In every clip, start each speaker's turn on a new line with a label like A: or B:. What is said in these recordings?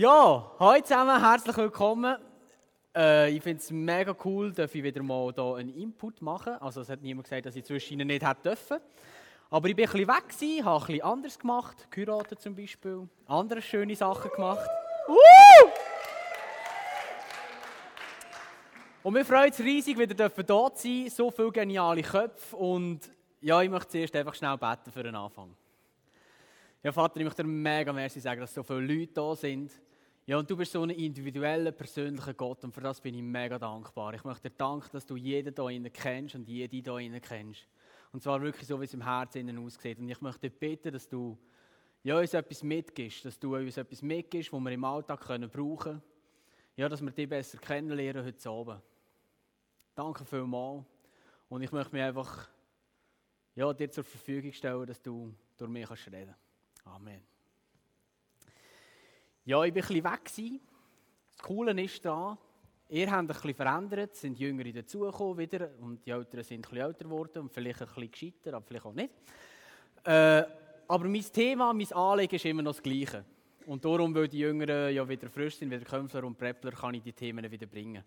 A: Ja, hallo zusammen, herzlich willkommen. Äh, ich finde es mega cool, dass ich wieder mal hier einen Input machen Also es hat niemand gesagt, dass ich zwischen ihnen nicht hätte dürfen. Aber ich bin ein bisschen weg gewesen, habe ein bisschen anders gemacht, geheiratet zum Beispiel, andere schöne Sachen gemacht. Uh! Und wir freuen uns riesig, wieder dürfen hier zu sein, so viele geniale Köpfe und ja, ich möchte zuerst einfach schnell beten für den Anfang. Ja, Vater, ich möchte dir mega merci sagen, dass so viele Leute da sind. Ja, und du bist so ein individueller, persönlicher Gott und für das bin ich mega dankbar. Ich möchte dir danken, dass du jeden hier innen kennst und jede hier innen kennst. Und zwar wirklich so, wie es im Herzen innen aussieht. Und ich möchte dir bitten, dass du ja, uns etwas mitgibst, dass du uns etwas mitgibst, was wir im Alltag können brauchen können. Ja, dass wir dich besser kennenlernen heute Abend. Danke vielmals. Und ich möchte mich einfach ja, dir zur Verfügung stellen, dass du durch mich kannst reden Amen. Ja, ich war ein bisschen weg. Das Coole ist da, ihr habt ein bisschen verändert, sind Jüngere dazugekommen wieder und die Älteren sind ein bisschen älter geworden und vielleicht ein bisschen gescheiter, aber vielleicht auch nicht. Äh, aber mein Thema, mein Anliegen ist immer noch das Gleiche. Und darum, weil die Jüngeren ja wieder frisch sind, wieder Kämpfer und Preppler, kann ich die Themen wieder bringen.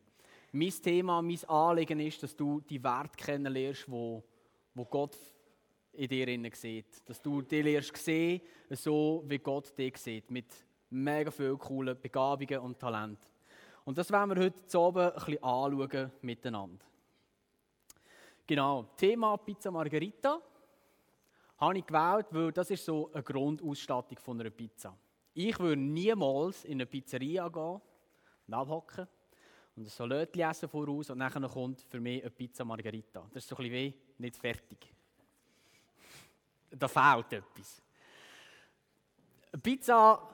A: Mein Thema, mein Anliegen ist, dass du die Werte kennenlernst, wo, wo Gott in dir sieht. Dass du dich lernst sehen, so wie Gott dich sieht. Mit mega vielen coolen Begabungen und Talenten. Und das werden wir heute oben ein bisschen anschauen miteinander. Genau, Thema Pizza Margherita habe ich gewählt, weil das ist so eine Grundausstattung von einer Pizza. Ich würde niemals in eine Pizzeria gehen abhocken und ein Salat essen voraus und dann kommt für mich eine Pizza Margherita. Das ist so ein bisschen wie nicht fertig da fehlt etwas. Pizza,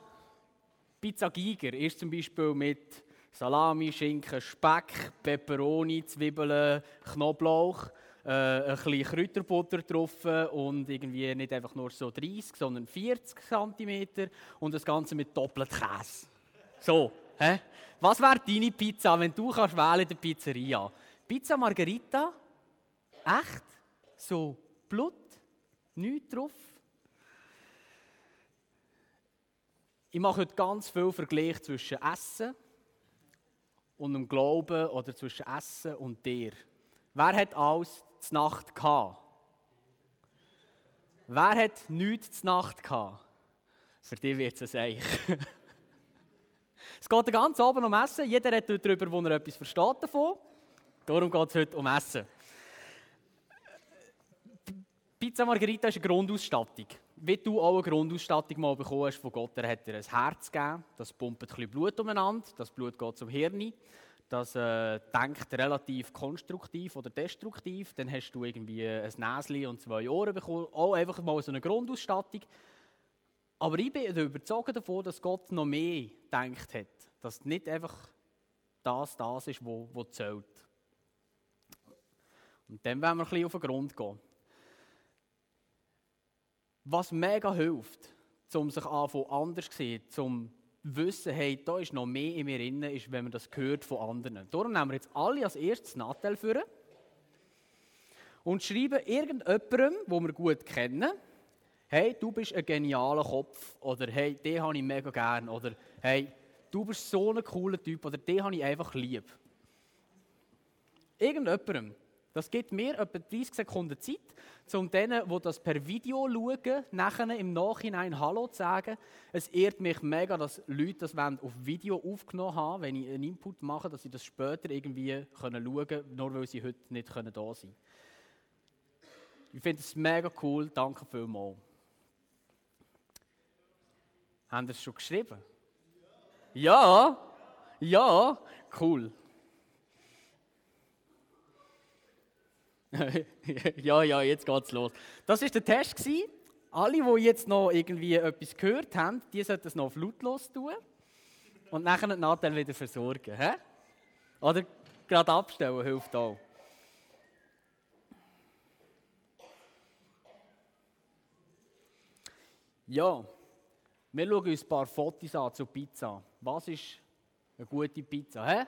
A: Pizza Giger ist zum Beispiel mit Salami, Schinken, Speck, Peperoni, Zwiebeln, Knoblauch, äh, ein bisschen Kräuterbutter drauf und irgendwie nicht einfach nur so 30, sondern 40 cm und das Ganze mit doppeltem Käse. So, hä? Was wäre deine Pizza, wenn du kannst wählen in der Pizzeria? Pizza Margherita? Echt? So Blut? Nichts drauf. Ich mache heute ganz viel Vergleich zwischen Essen und dem Glauben oder zwischen Essen und dir. Wer hat alles zur Nacht gehabt? Wer hat nichts zur Nacht gehabt? Für dich wird es eigentlich. es geht den ganzen Abend um Essen. Jeder hat darüber, wo er etwas versteht davon. Darum geht es heute um Essen. Pizza Margherita ist eine Grundausstattung. Wie du auch eine Grundausstattung mal bekommen hast von Gott, er hat dir ein Herz gegeben, das pumpt ein bisschen Blut umeinander, das Blut geht zum Hirn, das äh, denkt relativ konstruktiv oder destruktiv, dann hast du irgendwie ein Näschen und zwei Ohren bekommen, auch einfach mal so eine Grundausstattung. Aber ich bin überzeugt davon, dass Gott noch mehr denkt hat, dass nicht einfach das das ist, was zählt. Und dann werden wir ein bisschen auf den Grund gehen. Was mega hilft, um sich anfangen anders zu sehen, um wissen, hey, da ist noch mehr in mir drin, ist, wenn man das hört von anderen. Darum nehmen wir jetzt alle als erstes Nattel für und schreiben irgendjemandem, wo wir gut kennen, hey, du bist ein genialer Kopf oder hey, den habe ich mega gern oder hey, du bist so ein cooler Typ oder den habe ich einfach lieb. Irgendjemandem. Das gibt mir etwa 30 Sekunden Zeit, um denen, die das per Video schauen, nachher im Nachhinein Hallo zu sagen. Es ehrt mich mega, dass Leute das auf Video aufgenommen haben, wenn ich einen Input mache, dass sie das später irgendwie schauen können, nur weil sie heute nicht da sein können. Ich finde es mega cool. Danke vielmals. Haben Sie es schon geschrieben? Ja? Ja? Cool. ja, ja, jetzt geht's los. Das war der Test. Alle, die jetzt noch irgendwie etwas gehört haben, die sollten es noch auf lautlos tun und nachher den Nachteil wieder versorgen. He? Oder gerade abstellen hilft auch. Ja, wir schauen uns ein paar Fotos an zur Pizza. Was ist eine gute Pizza? He?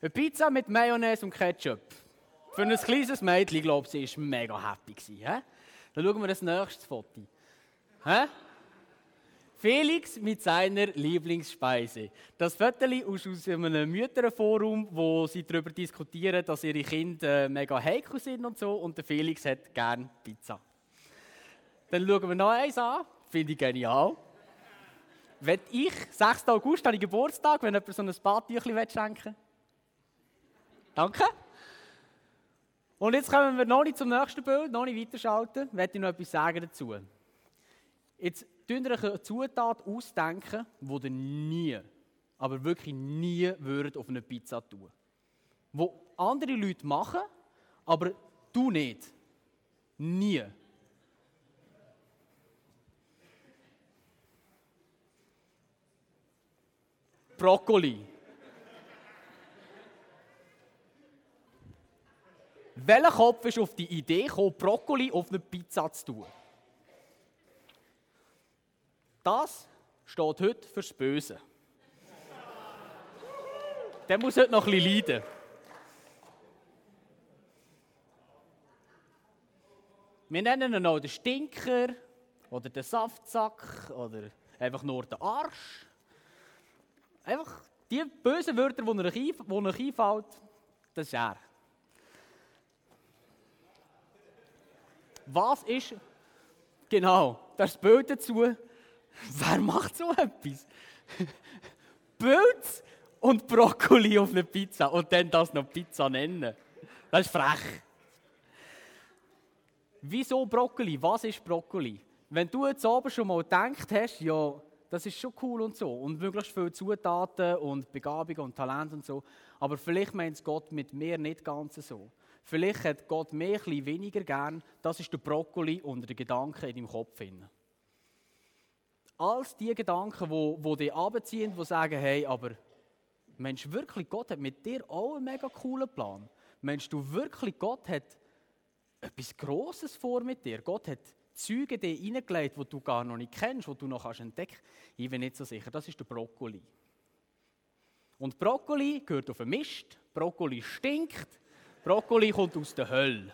A: Eine Pizza mit Mayonnaise und Ketchup. Für ein kleines Mädchen, glaube ich, war mega happy. He? Dann schauen wir das nächste Foto. He? Felix mit seiner Lieblingsspeise. Das Foto ist aus einem Mütterforum, wo sie darüber diskutieren, dass ihre Kinder äh, mega heikel sind und so. Und Felix hat gern Pizza. Dann schauen wir noch eins an. Finde ich genial. Wenn ich, 6. August, habe ich Geburtstag, wenn jemand so ein Badtüchchen schenken will. Danke. Und jetzt kommen wir noch nicht zum nächsten Bild, noch nicht weiterschalten. Ich werde noch etwas sagen dazu. Jetzt Tun ihr eine Zutat ausdenken, die ihr nie, aber wirklich nie würdet auf eine Pizza tun. Wo andere Leute machen, aber du nicht. Nie. Brokkoli. Welcher Kopf ist auf die Idee gekommen, Brokkoli auf eine Pizza zu tun? Das steht heute fürs Böse. Der muss heute noch ein bisschen leiden. Wir nennen ihn auch den Stinker oder den Saftsack oder einfach nur den Arsch. Einfach die bösen Wörter, die euch einfallen, das ist er. Was ist genau das Bild dazu? Wer macht so etwas? Pilz und Brokkoli auf eine Pizza und dann das noch Pizza nennen. Das ist frech. Wieso Brokkoli? Was ist Brokkoli? Wenn du jetzt oben schon mal gedacht hast, ja, das ist schon cool und so und möglichst viele Zutaten und Begabung und Talent und so, aber vielleicht meint es Gott mit mir nicht ganz so. Vielleicht hat Gott mehr ein weniger gern. Das ist der Brokkoli unter den Gedanken in deinem Kopf. Als die Gedanken, wo, wo dich abziehen, die sagen, hey, aber Mensch, wirklich, Gott hat mit dir auch einen mega coolen Plan. Mensch, du wirklich, Gott hat etwas Grosses vor mit dir. Gott hat Züge dich hineingelegt, die du gar noch nicht kennst, die du noch entdecken kannst. Ich bin nicht so sicher. Das ist der Brokkoli. Und Brokkoli gehört auf den Mist. Brokkoli stinkt. Brokkoli kommt aus der Hölle.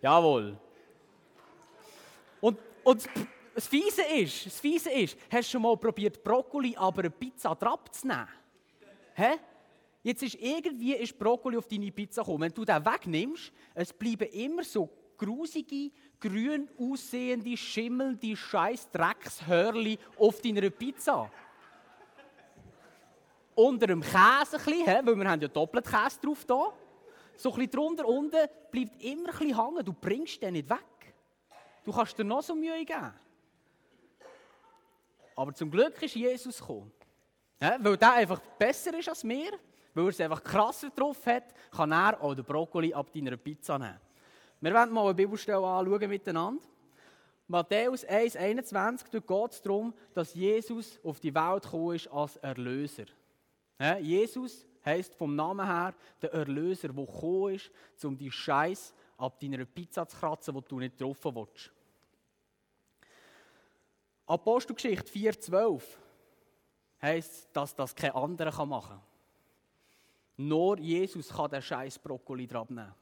A: Jawohl. Und, und das Fiese ist, das Fiese ist, hast du schon mal probiert, Brokkoli aber eine Pizza drauf zu nehmen? Hä? Jetzt ist irgendwie ist Brokkoli auf deine Pizza gekommen. Wenn du den wegnimmst, es bleiben immer so grusige, grün aussehende, schimmelnde scheiß Dreckshörli auf deiner Pizza. Unter dem Käse bisschen, weil wir haben ja doppelt Käse drauf hier so ein bisschen drunter unten bleibt immer ein hängen. Du bringst den nicht weg. Du kannst dir noch so Mühe geben. Aber zum Glück ist Jesus gekommen. Ja, weil der einfach besser ist als wir, weil er es einfach krasser drauf hat, kann er auch den Brokkoli ab deiner Pizza nehmen. Wir werden mal eine Bibelstelle anschauen miteinander. Matthäus 1,21, dort geht es darum, dass Jesus auf die Welt gekommen ist als Erlöser. Jesus heisst vom Namen her der Erlöser, der gekommen ist, um die Scheiß ab deiner Pizza zu kratzen, die du nicht getroffen willst. Apostelgeschichte 4,12 heisst, dass das kein anderer machen kann. Nur Jesus kann den Scheiß Brokkoli nehmen.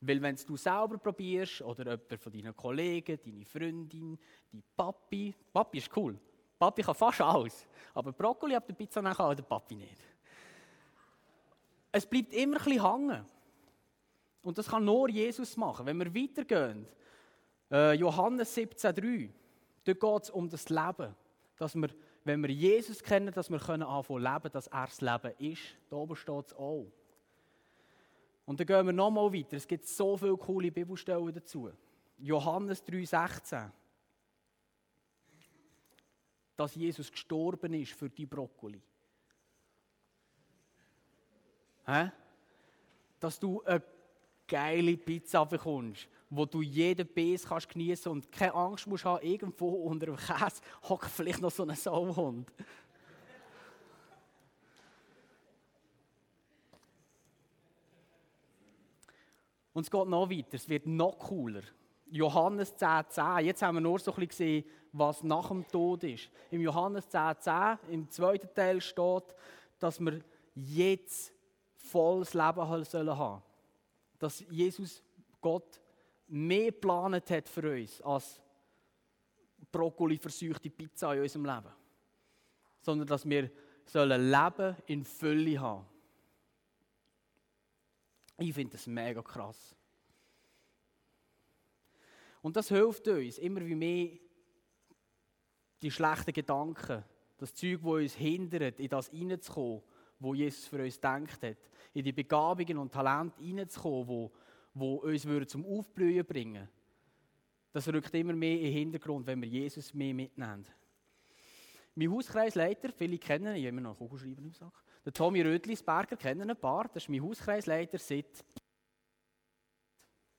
A: Weil wenn du selber probierst, oder jemand von deinen Kollegen, deine Freundin, dein Papi, Papi ist cool, Papi kann fast alles, aber Brokkoli ab der Pizza nehmen kann der Papi nicht es bleibt immer ein bisschen hängen. Und das kann nur Jesus machen. Wenn wir weitergehen, äh, Johannes 17,3, dort geht es um das Leben. Dass wir, wenn wir Jesus kennen, dass wir können anfangen leben, dass er das Leben ist. Da oben steht es auch. Und dann gehen wir nochmal weiter. Es gibt so viele coole Bibelstellen dazu. Johannes 3,16. Dass Jesus gestorben ist für die Brokkoli. Hä? Dass du eine geile Pizza bekommst, wo du jeden Biss kannst genießen und keine Angst musst haben, irgendwo unter dem Käse hockt vielleicht noch so ein Sauhund. Und es geht noch weiter, es wird noch cooler. Johannes 10,10. 10. Jetzt haben wir nur so ein bisschen gesehen, was nach dem Tod ist. Im Johannes 10,10, 10, im zweiten Teil steht, dass wir jetzt volles Leben haben sollen Dass Jesus, Gott, mehr geplant hat für uns als Brokkoli verseuchte Pizza in unserem Leben. Sondern dass wir sollen Leben in Fülle haben. Ich finde das mega krass. Und das hilft uns, immer wie mehr die schlechten Gedanken, das Zeug, das uns hindert, in das hineinzukommen, wo Jesus für uns denkt hat, in die Begabungen und Talente hineinzukommen, wo, wo uns zum Aufblühen bringen. Das rückt immer mehr in den Hintergrund, wenn wir Jesus mehr mitnehmen. Mein Hauskreisleiter, viele kennen ihn, ich habe immer noch Kugelschreiber im Sack, der Tommy Rödlisberger, kennen ein paar, das ist mein Hauskreisleiter seit,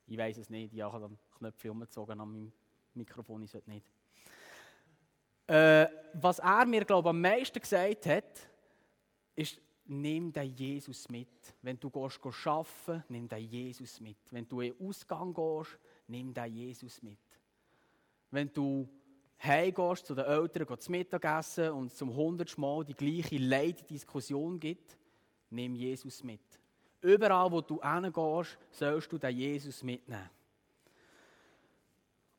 A: ich weiß es nicht, ich habe dann Knöpfe umgezogen an meinem Mikrofon, ich sollte nicht. Äh, was er mir, glaube am meisten gesagt hat, ist, nimm den Jesus mit. Wenn du gehst, gehst arbeiten, nimm den Jesus mit. Wenn du in den Ausgang gehst, nimm den Jesus mit. Wenn du heimgehst zu den Eltern, zu Mittagessen und zum hundertsten Mal die gleiche Leiddiskussion gibt, nimm Jesus mit. Überall, wo du hingehst, sollst du den Jesus mitnehmen.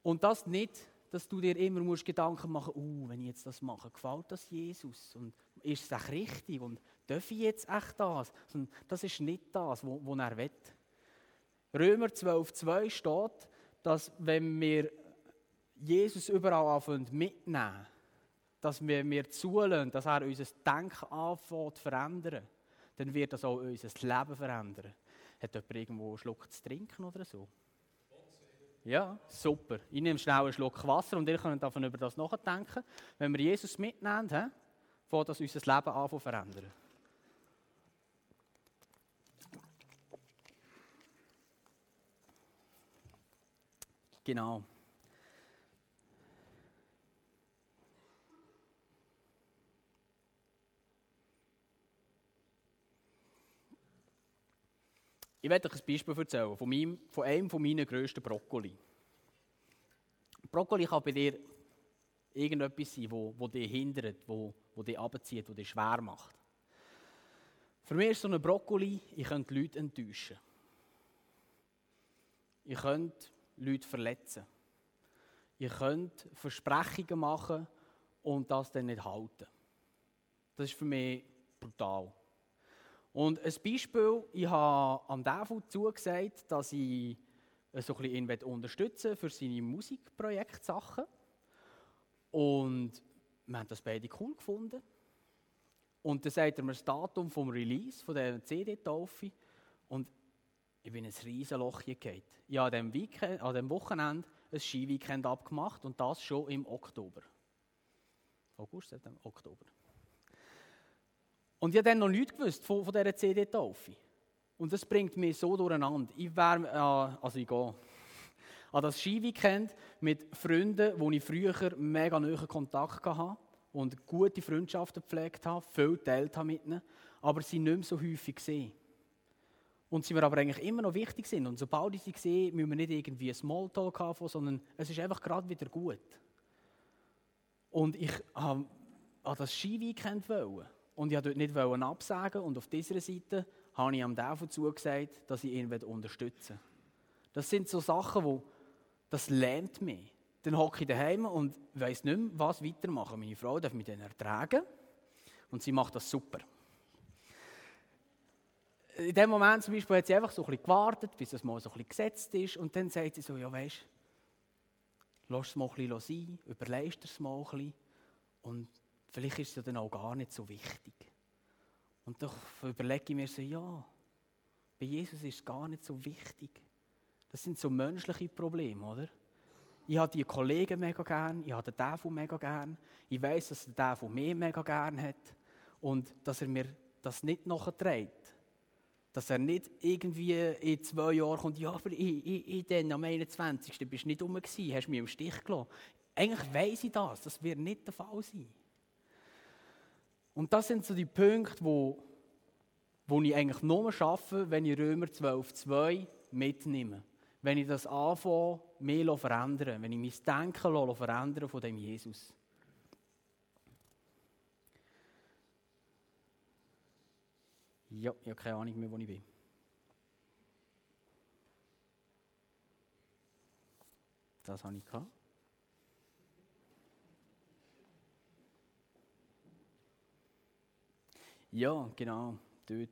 A: Und das nicht, dass du dir immer musst Gedanken machen musst, uh, wenn ich jetzt das mache, gefällt das Jesus? Und ist es auch richtig? Und darf ich jetzt echt das? Und das ist nicht das, was er will. Römer 12,2 steht, dass wenn wir Jesus überall anfangen mitnehmen, dass wir, wir zulassen, dass er unser Denken anfängt zu verändern, dann wird das auch unser Leben verändern. Hat jemand irgendwo einen Schluck zu trinken oder so? Ja, super. Ich nehme schnell einen Schluck Wasser und ihr könnt davon über das nachdenken. Wenn wir Jesus mitnehmen, he, fängt das unser Leben an zu verändern. Genau. Ich werde euch ein Beispiel erzählen von, meinem, von einem von meinen grössten Brokkoli. Brokkoli kann bei dir irgendetwas sein, wo, wo dich hindert, wo, wo dich abzieht, wo dich schwer macht. Für mich ist so ein Brokkoli, ich könnte Leute enttäuschen. Ich könnte Leute verletzen. Ich könnte Versprechungen machen und das dann nicht halten. Das ist für mich brutal. Und ein Beispiel, ich habe am Devu zugesagt, dass ich so ein ihn unterstützen für seine Musikprojektsachen. Und wir haben das beide cool gefunden. Und dann sagt er mir das Datum vom Release von der CD-Taufe. Und ich bin ein riesen Loch gefallen. Ich habe an diesem Wochenende ein Skiweekend abgemacht und das schon im Oktober. August, September, Oktober. Und ich habe dann noch nichts gewusst von, von dieser CD-Taufe. Und das bringt mich so durcheinander. Ich wäre, äh, also ich gehe an das Skiweekend mit Freunden, wo ich früher mega nahen Kontakt hatte und gute Freundschaften gepflegt habe, viel geteilt habe mit ihnen, aber sie nicht mehr so häufig gesehen. Und sie mir aber eigentlich immer noch wichtig sind. Und sobald ich sie sehe, müssen wir nicht irgendwie ein Smalltalk haben, sondern es ist einfach gerade wieder gut. Und ich wollte an das Skiweekend. Und ich wollte dort nicht absagen. Und auf dieser Seite habe ich am Teufel zugesagt, dass ich ihn unterstützen will. Das sind so Sachen, wo das lähmt mich. Dann hocke ich daheim und weiß nicht mehr, was weitermachen. Meine Frau darf mich dann ertragen und sie macht das super. In dem Moment zum Beispiel hat sie einfach so ein bisschen gewartet, bis es mal so ein bisschen gesetzt ist und dann sagt sie so, ja weisst, lass es mal ein bisschen sein, überleist es mal ein bisschen und Vielleicht ist es ja dann auch gar nicht so wichtig. Und doch überlege ich mir so, ja, bei Jesus ist es gar nicht so wichtig. Das sind so menschliche Probleme, oder? Ich habe die Kollegen mega gern, ich habe den Teufel mega gern, ich weiß, dass der Teufel mich mega gern hat und dass er mir das nicht nachträgt. Dass er nicht irgendwie in zwei Jahren kommt, ja, aber ich, ich, ich dann am 21. bist du nicht rum gewesen, hast mich im Stich gelassen. Eigentlich weiß ich das, das wird nicht der Fall sein. Und das sind so die Punkte, wo, wo ich eigentlich nur schaffe, wenn ich Römer 12,2 mitnehme. Wenn ich das anfange, mehr verändern wenn ich mein Denken verändern von dem Jesus. Ja, ich habe keine Ahnung mehr, wo ich bin. Das habe ich gehabt. Ja, genau, dort.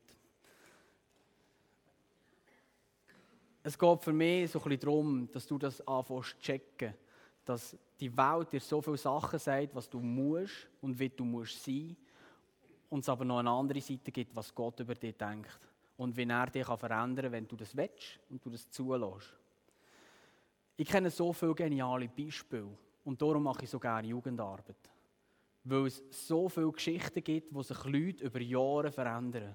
A: Es geht für mich so ein bisschen darum, dass du das anfängst zu checken. Dass die Welt dir so viele Sachen sagt, was du musst und wie du musst sein. Und es aber noch eine andere Seite gibt, was Gott über dich denkt. Und wie er dich verändern kann, wenn du das willst und du das zulässt. Ich kenne so viele geniale Beispiele. Und darum mache ich so gerne Jugendarbeit. Weil es so viele Geschichten gibt, wo sich Leute über Jahre verändern.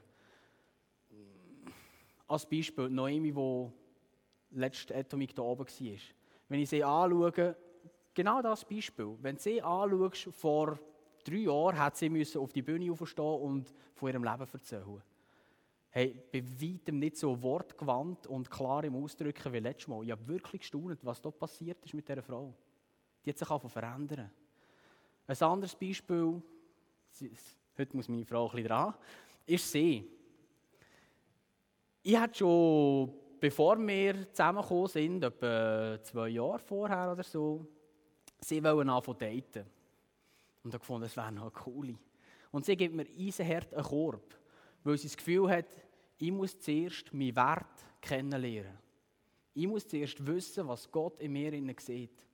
A: Als Beispiel Noemi, die letzte Atomic da oben war. Wenn ich sie anschaue, genau das Beispiel. Wenn du sie anschaust, vor drei Jahren hat sie müssen auf die Bühne aufstehen und von ihrem Leben erzählen. Hey, bei weitem nicht so wortgewandt und klar im Ausdrücken wie letztes Mal. Ich habe wirklich gestaunt, was dort passiert ist mit dieser Frau. Die hat sich verändern. Ein anderes Beispiel, heute muss meine Frau ein bisschen dran, ist sie. Ich hatte schon, bevor wir zusammengekommen sind, etwa zwei Jahre vorher oder so, sie wollen anfangen daten. Und ich gefunden, das wäre noch eine coole. Und sie gibt mir eisenhart einen Korb, weil sie das Gefühl hat, ich muss zuerst meinen Wert kennenlernen. Ich muss zuerst wissen, was Gott in mir sieht.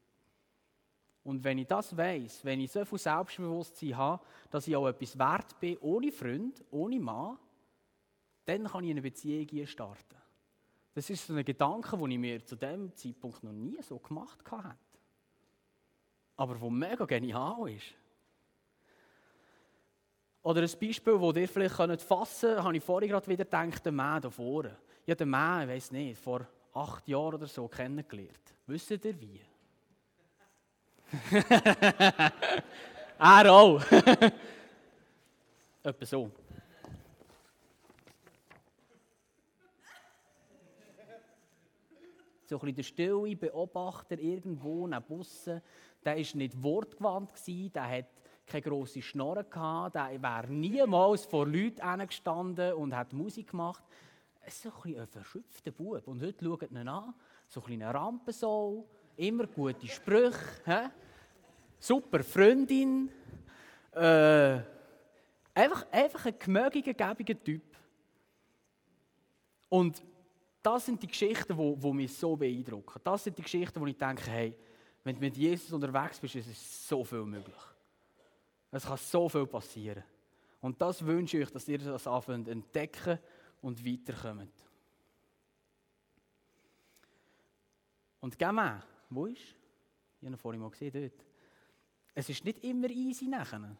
A: Und wenn ich das weiß, wenn ich so viel Selbstbewusstsein habe, dass ich auch etwas wert bin, ohne Freund, ohne Mann, dann kann ich eine Beziehung starten. Das ist so ein Gedanke, den ich mir zu dem Zeitpunkt noch nie so gemacht habe. Aber der mega genial ist. Oder ein Beispiel, das ihr vielleicht fassen könnt, habe ich vorhin gerade wieder gedacht, der Mann da vorne. Habe den Mann, ich weiß nicht, vor acht Jahren oder so kennengelernt. Wisst ihr wie? er auch. Etwa so. So ein bisschen der stille Beobachter irgendwo neben Bussen, der war nicht wortgewandt, der hat keine grosse Schnorre gehabt, der wäre niemals vor Leuten gestanden und hat Musik gemacht. So ein, ein verschöpfter Bub. Und heute schaut ihn an, so ein kleiner Rampensau, immer gute Sprüche, he? super Freundin, äh, einfach, einfach ein gemögiger, Typ. Und das sind die Geschichten, die, die mich so beeindrucken. Das sind die Geschichten, wo ich denke, hey, wenn du mit Jesus unterwegs bist, ist es so viel möglich. Es kann so viel passieren. Und das wünsche ich euch, dass ihr das anfangt entdecken und weiterkommt. Und Gemma, wo ist? Ich habe ihn vorhin mal gesehen dort. Es ist nicht immer easy nachher.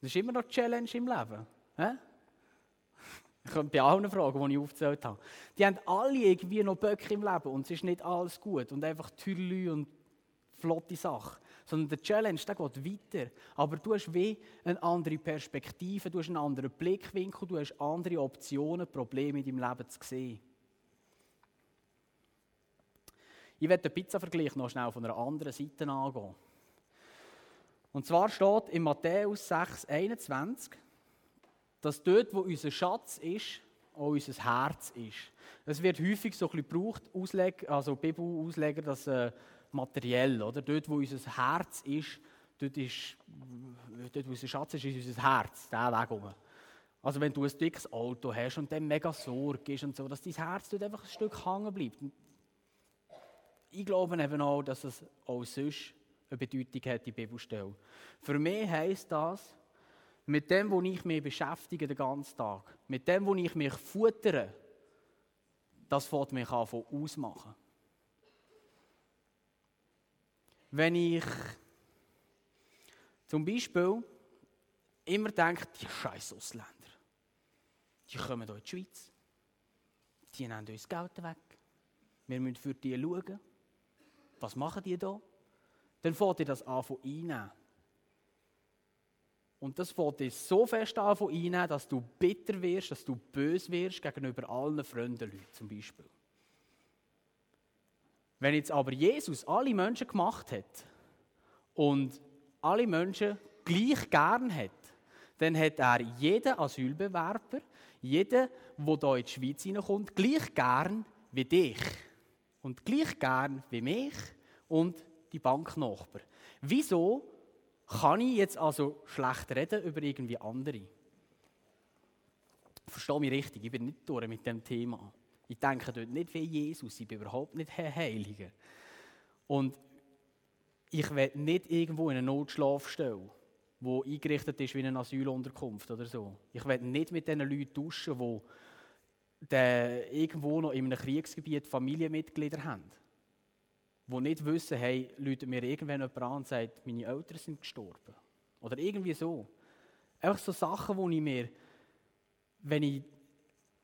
A: Es ist immer noch Challenge im Leben. He? Ich könnte bei allen Fragen, die ich aufgezählt habe. Die haben alle irgendwie noch Böcke im Leben und es ist nicht alles gut und einfach Türlü und flotte Sache sondern der Challenge, der geht weiter. Aber du hast wie eine andere Perspektive, du hast einen anderen Blickwinkel, du hast andere Optionen, Probleme in deinem Leben zu sehen. Ich werde den Pizza-Vergleich noch schnell von einer anderen Seite angehen. Und zwar steht in Matthäus 6, 21, dass dort, wo unser Schatz ist, auch unser Herz ist. Es wird häufig so ein bisschen gebraucht, Ausleg, also Bibelausleger, dass äh, materiell. Oder? Dort, wo unser Herz ist, dort, ist, dort wo unser Schatz ist, ist unser Herz, der Weg um. Also wenn du ein dickes Auto hast und dann mega Sorge ist und so, dass dein Herz dort einfach ein Stück hängen bleibt. Ich glaube eben auch, dass es auch sonst eine Bedeutung hat, die Bibelstelle. Für mich heisst das, mit dem, wo ich mich beschäftige den ganzen Tag, mit dem, wo ich mich futtere, das fängt mich an ausmachen. wenn ich zum Beispiel immer denke, die scheiß Ausländer, die kommen hier in die Schweiz, die nehmen uns Geld weg, wir müssen für die schauen, was machen die da? Dann fängt ihr das an von einnehmen. Und das fängt dir so fest an von einnehmen, dass du bitter wirst, dass du böse wirst gegenüber allen Leuten zum Beispiel. Wenn jetzt aber Jesus alle Menschen gemacht hat und alle Menschen gleich gern hat, dann hat er jeden Asylbewerber, jeden, der hier in die Schweiz hineinkommt, gleich gern wie dich. Und gleich gern wie mich und die Banknachbar. Wieso kann ich jetzt also schlecht reden über irgendwie andere? Verstehe mich richtig, ich bin nicht durch mit dem Thema. Ich denke dort nicht wie Jesus, ich bin überhaupt nicht Herr Heiliger. Und ich will nicht irgendwo in eine Notschlafstelle, wo eingerichtet ist wie eine Asylunterkunft oder so. Ich will nicht mit diesen Leuten tauschen, die irgendwo noch in einem Kriegsgebiet Familienmitglieder haben. Die nicht wissen, hey, Leute mir irgendwann jemand an und sagt, meine Eltern sind gestorben. Oder irgendwie so. Einfach so Sachen, wo ich mir, wenn ich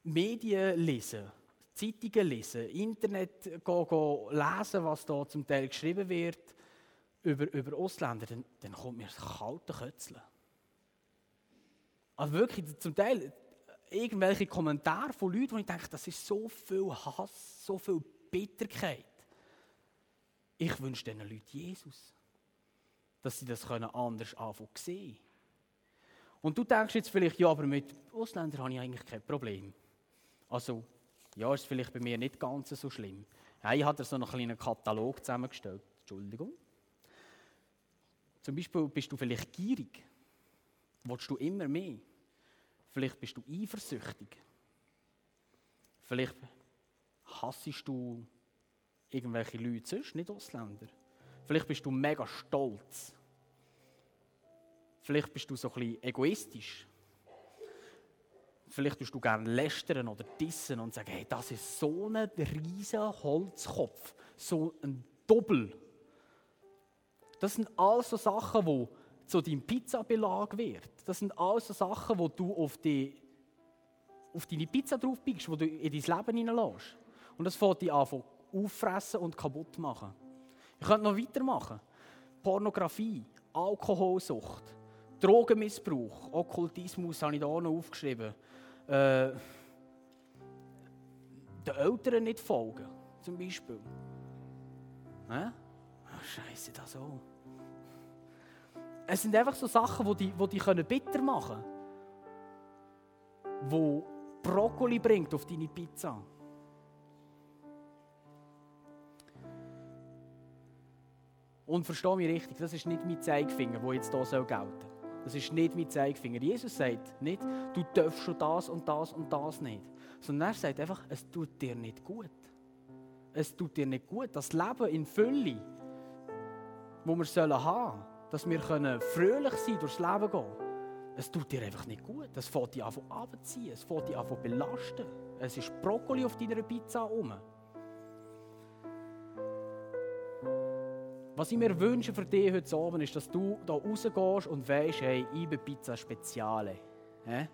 A: Medien lese, Zeitungen lesen, Internet go, go lesen, was da zum Teil geschrieben wird über, über Ausländer, dann, dann kommt mir das kalte Kötzeln. Also wirklich, zum Teil irgendwelche Kommentare von Leuten, wo ich denke, das ist so viel Hass, so viel Bitterkeit. Ich wünsche diesen Leuten Jesus, dass sie das anders anfangen sehen Und du denkst jetzt vielleicht, ja, aber mit Ausländern habe ich eigentlich kein Problem. Also, ja, ist vielleicht bei mir nicht ganz so schlimm. Ja, ich habe so einen kleinen Katalog zusammengestellt. Entschuldigung. Zum Beispiel bist du vielleicht gierig. Willst du immer mehr? Vielleicht bist du eifersüchtig. Vielleicht hassest du irgendwelche Leute sonst, nicht Ausländer. Vielleicht bist du mega stolz. Vielleicht bist du so ein bisschen egoistisch. Vielleicht tust du gerne lästern oder dissen und sagen, hey, das ist so ein riesiger Holzkopf, so ein Doppel. Das sind alles so Sachen, die zu deinem Pizzabelag wird. Das sind alles so Sachen, die du auf, die, auf deine Pizza drauf biegst, die du in dein Leben hineinlässt. Und das fängt dich an auffressen und kaputt machen. Ich könnte noch weitermachen. Pornografie, Alkoholsucht, Drogenmissbrauch, Okkultismus habe ich da auch noch aufgeschrieben äh, den Eltern nicht folgen, zum Beispiel. Hä? Oh, Scheiße, das auch. Es sind einfach so Sachen, die die, die, die bitter machen können. Wo Brokkoli bringt auf deine Pizza. Und verstehe mich richtig, das ist nicht mein Zeigefinger, der jetzt hier gelten soll. Das ist nicht mein Zeigefinger. Jesus sagt nicht, du darfst schon das und das und das nicht. Sondern er sagt einfach, es tut dir nicht gut. Es tut dir nicht gut. Das Leben in Fülle, wo wir sollen haben, dass wir können fröhlich sein durchs Leben gehen, es tut dir einfach nicht gut. Es fällt dich an abziehen, es fällt dich an belasten. Es ist Brokkoli auf deiner Pizza rum. Was ich mir wünsche für dich heute Abend ist, dass du da rausgehst und weißt, hey, ich bin Pizza Speziale. Hä?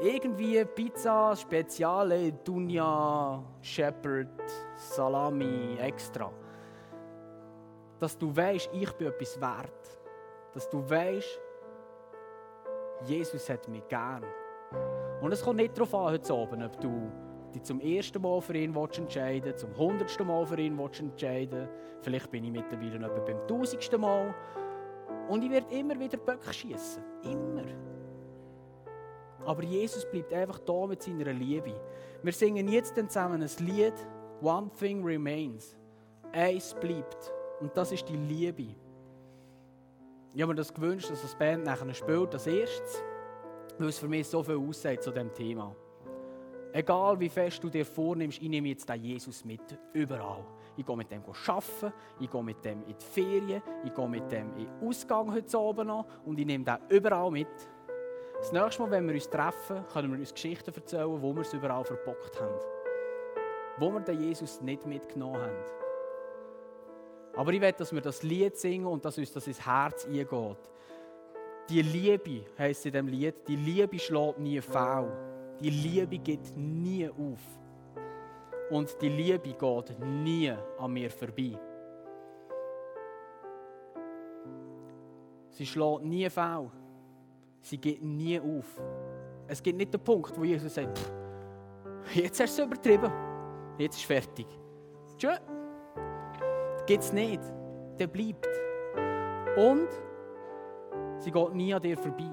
A: Irgendwie Pizza Speziale, Dunja, Shepherd, Salami, extra. Dass du weißt, ich bin etwas wert. Dass du weißt, Jesus hat mich gern. Und es kommt nicht darauf an, heute Abend, ob du dich zum ersten Mal für ihn entscheiden zum hundertsten Mal für ihn entscheiden Vielleicht bin ich mittlerweile noch beim tausendsten Mal. Und ich werde immer wieder Böcke schießen. Immer. Aber Jesus bleibt einfach da mit seiner Liebe. Wir singen jetzt dann zusammen ein Lied, One Thing Remains. Eins bleibt. Und das ist die Liebe. Ich habe mir das gewünscht, dass das Band nachher spielt, als erstes, weil es für mich so viel aussagt zu diesem Thema. Egal wie fest du dir vornimmst, ich nehme jetzt den Jesus mit, überall. Ich gehe mit dem arbeiten, ich gehe mit dem in die Ferien, ich gehe mit dem in den Ausgang heute Abend noch und ich nehme den überall mit. Das nächste Mal, wenn wir uns treffen, können wir uns Geschichten erzählen, wo wir es überall verbockt haben. Wo wir den Jesus nicht mitgenommen haben. Aber ich will, dass wir das Lied singen und dass uns das ins Herz eingeht. Die Liebe, heisst in diesem Lied, die Liebe schlägt nie faul. Die Liebe geht nie auf. Und die Liebe geht nie an mir vorbei. Sie schlägt nie faul. Sie geht nie auf. Es gibt nicht den Punkt, wo Jesus sagt, jetzt hast du es übertrieben. Jetzt ist es fertig. Tschö. Gibt es nicht. Der bleibt. Und sie geht nie an dir vorbei.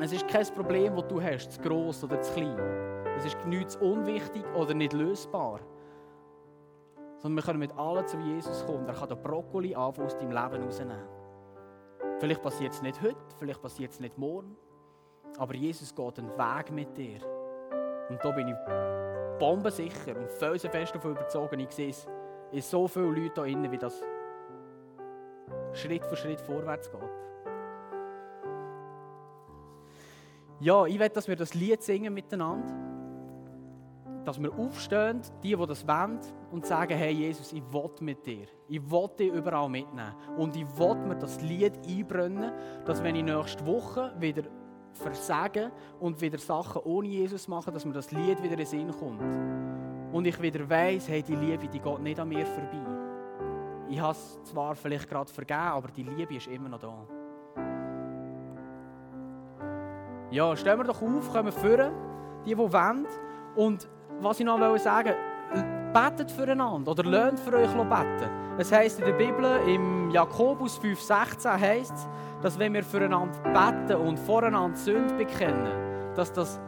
A: Es ist kein Problem, das du hast, zu gross oder zu klein. Es ist nichts unwichtig oder nicht lösbar.
B: sondern wir können mit allen zu Jesus kommen. Er kann den Brokkoli aus deinem Leben rausnehmen. Vielleicht passiert es nicht heute, vielleicht passiert es nicht morgen, aber Jesus geht einen Weg mit dir. Und da bin ich bombensicher und felsenfest davon überzeugt. Ich sehe es in so vielen Leuten hier innen, wie das Schritt für Schritt vorwärts geht. Ja, ich will, dass wir das Lied singen miteinander. Dass wir aufstehen, die, die das wollen, und sagen, hey Jesus, ich will mit dir. Ich will dich überall mitnehmen. Und ich will mir das Lied einbrennen, dass wenn ich nächste Woche wieder versagen und wieder Sachen ohne Jesus machen, dass mir das Lied wieder in den Sinn kommt. Und ich wieder weiss, hey, die Liebe, die geht nicht an mir vorbei. Ich habe es zwar vielleicht gerade vergeben, aber die Liebe ist immer noch da. Ja, stellen wir doch auf, kommen führen, die, die wollen. Und was ich noch sagen wollte, betet füreinander oder lernt für euch beten. Es heisst in der Bibel, im Jakobus 5,16 heisst es, dass wenn wir füreinander beten und voreinander Sünde bekennen, dass das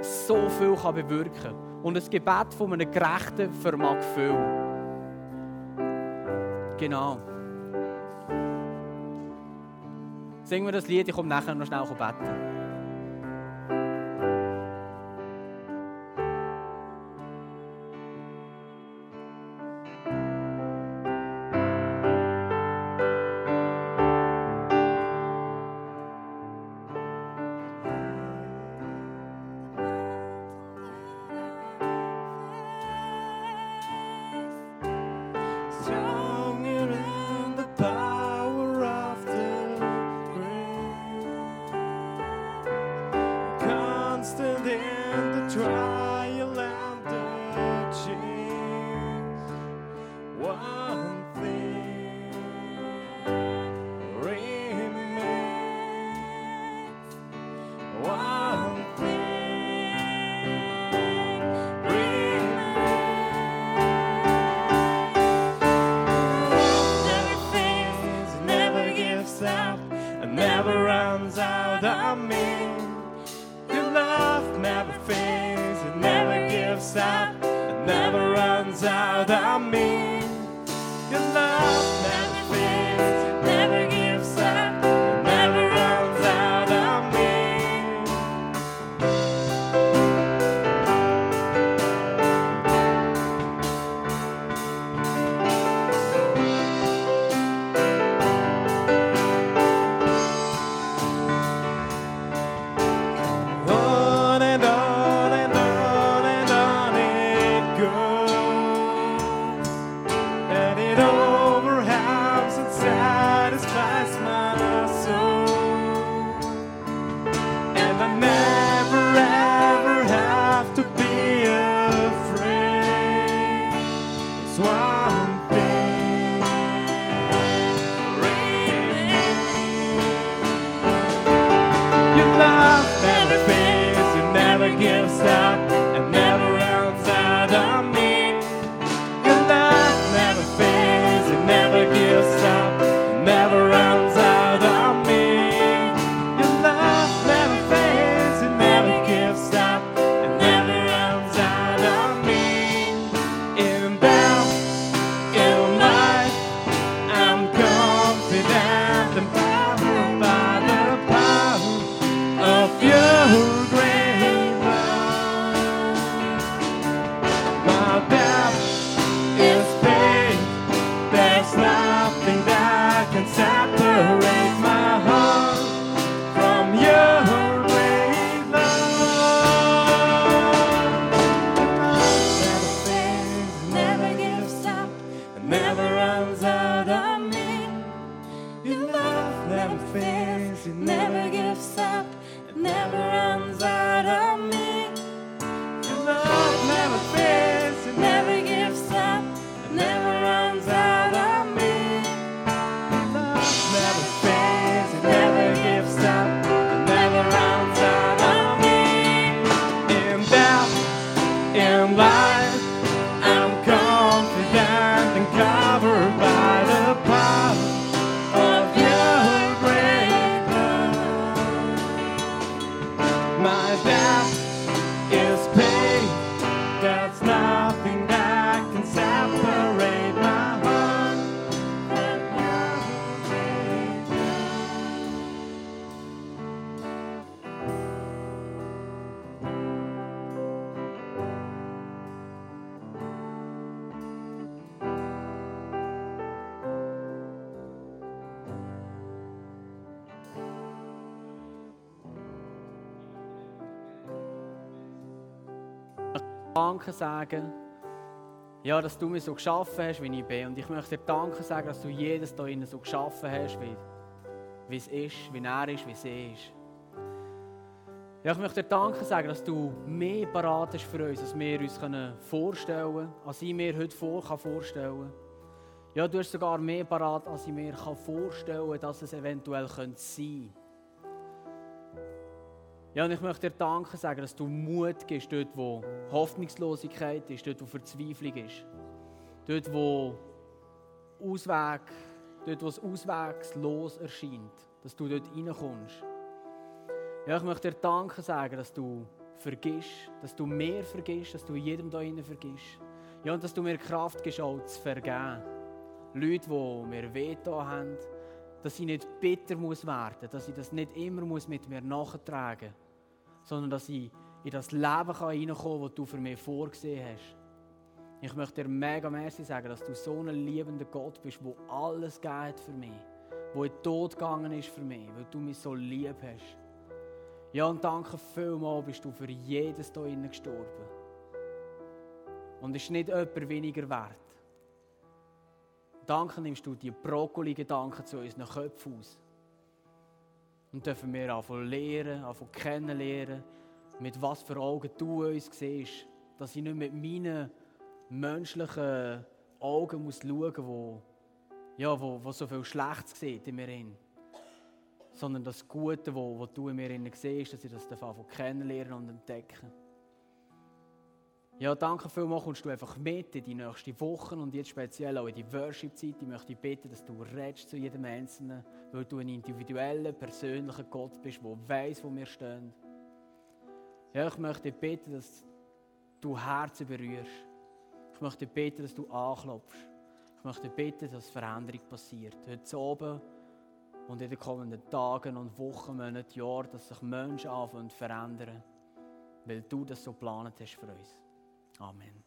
B: so viel kann bewirken kann. Und ein Gebet von einem Gerechten vermag viel. Genau. Singen wir das Lied, ich komme nachher noch schnell beten.
A: Danke sagen, ja, dass du mich so geschaffen hast, wie ich bin. Und ich möchte dir Danke sagen, dass du jedes da innen so geschaffen hast, wie, wie es ist, wie er ist, wie sie ist. Ja, ich möchte dir Danke sagen, dass du mehr parat hast für uns, als wir uns vorstellen können, als ich mir heute vor kann vorstellen Ja, du hast sogar mehr parat, als ich mir vorstellen kann, dass es eventuell sein könnte. Ja, und ich möchte dir Danke sagen, dass du Mut gibst, dort wo Hoffnungslosigkeit ist, dort wo Verzweiflung ist. Dort wo Ausweg, dort wo es auswegslos erscheint, dass du dort reinkommst. Ja, ich möchte dir Danke sagen, dass du vergisst, dass du mehr vergisst, dass du jedem da innen vergisst. Ja, und dass du mir Kraft gibst, auch zu vergeben. Leute, die mir Veto haben, dass ich nicht bitter muss werden, dass ich das nicht immer muss mit mir nachtragen muss sondern dass ich in das Leben hineinkommen kann, das du für mich vorgesehen hast. Ich möchte dir mega merci sagen, dass du so ein liebender Gott bist, der alles geht für mich, der in den Tod gegangen ist für mich, weil du mich so lieb hast. Ja, und danke vielmals, bist du für jedes hier innen gestorben. Und ist nicht jemand weniger wert. Danke nimmst du die Brokkoli-Gedanken zu unseren Köpfen aus. Und dürfen wir anfangen lernen, anfangen kennenlernen, mit was für Augen du uns siehst. Dass ich nicht mit meinen menschlichen Augen muss schauen muss, ja, wo, wo so viel Schlechtes sieht in mir. Hin. Sondern das Gute, wo, du in mir siehst, dass ich das anfangen kennenlernen und entdecken ja, danke vielmals, kommst du einfach mit in die nächsten Wochen und jetzt speziell auch in die Worship-Zeit. Ich möchte bitten, dass du redest zu jedem Einzelnen, weil du ein individueller, persönlicher Gott bist, der weiß, wo wir stehen. Ja, ich möchte bitten, dass du Herzen berührst. Ich möchte bitten, dass du anklopfst. Ich möchte bitten, dass Veränderung passiert. Heute oben und in den kommenden Tagen und Wochen, Monaten, Jahren, dass sich Menschen anfangen zu verändern, weil du das so geplant hast für uns. Amen.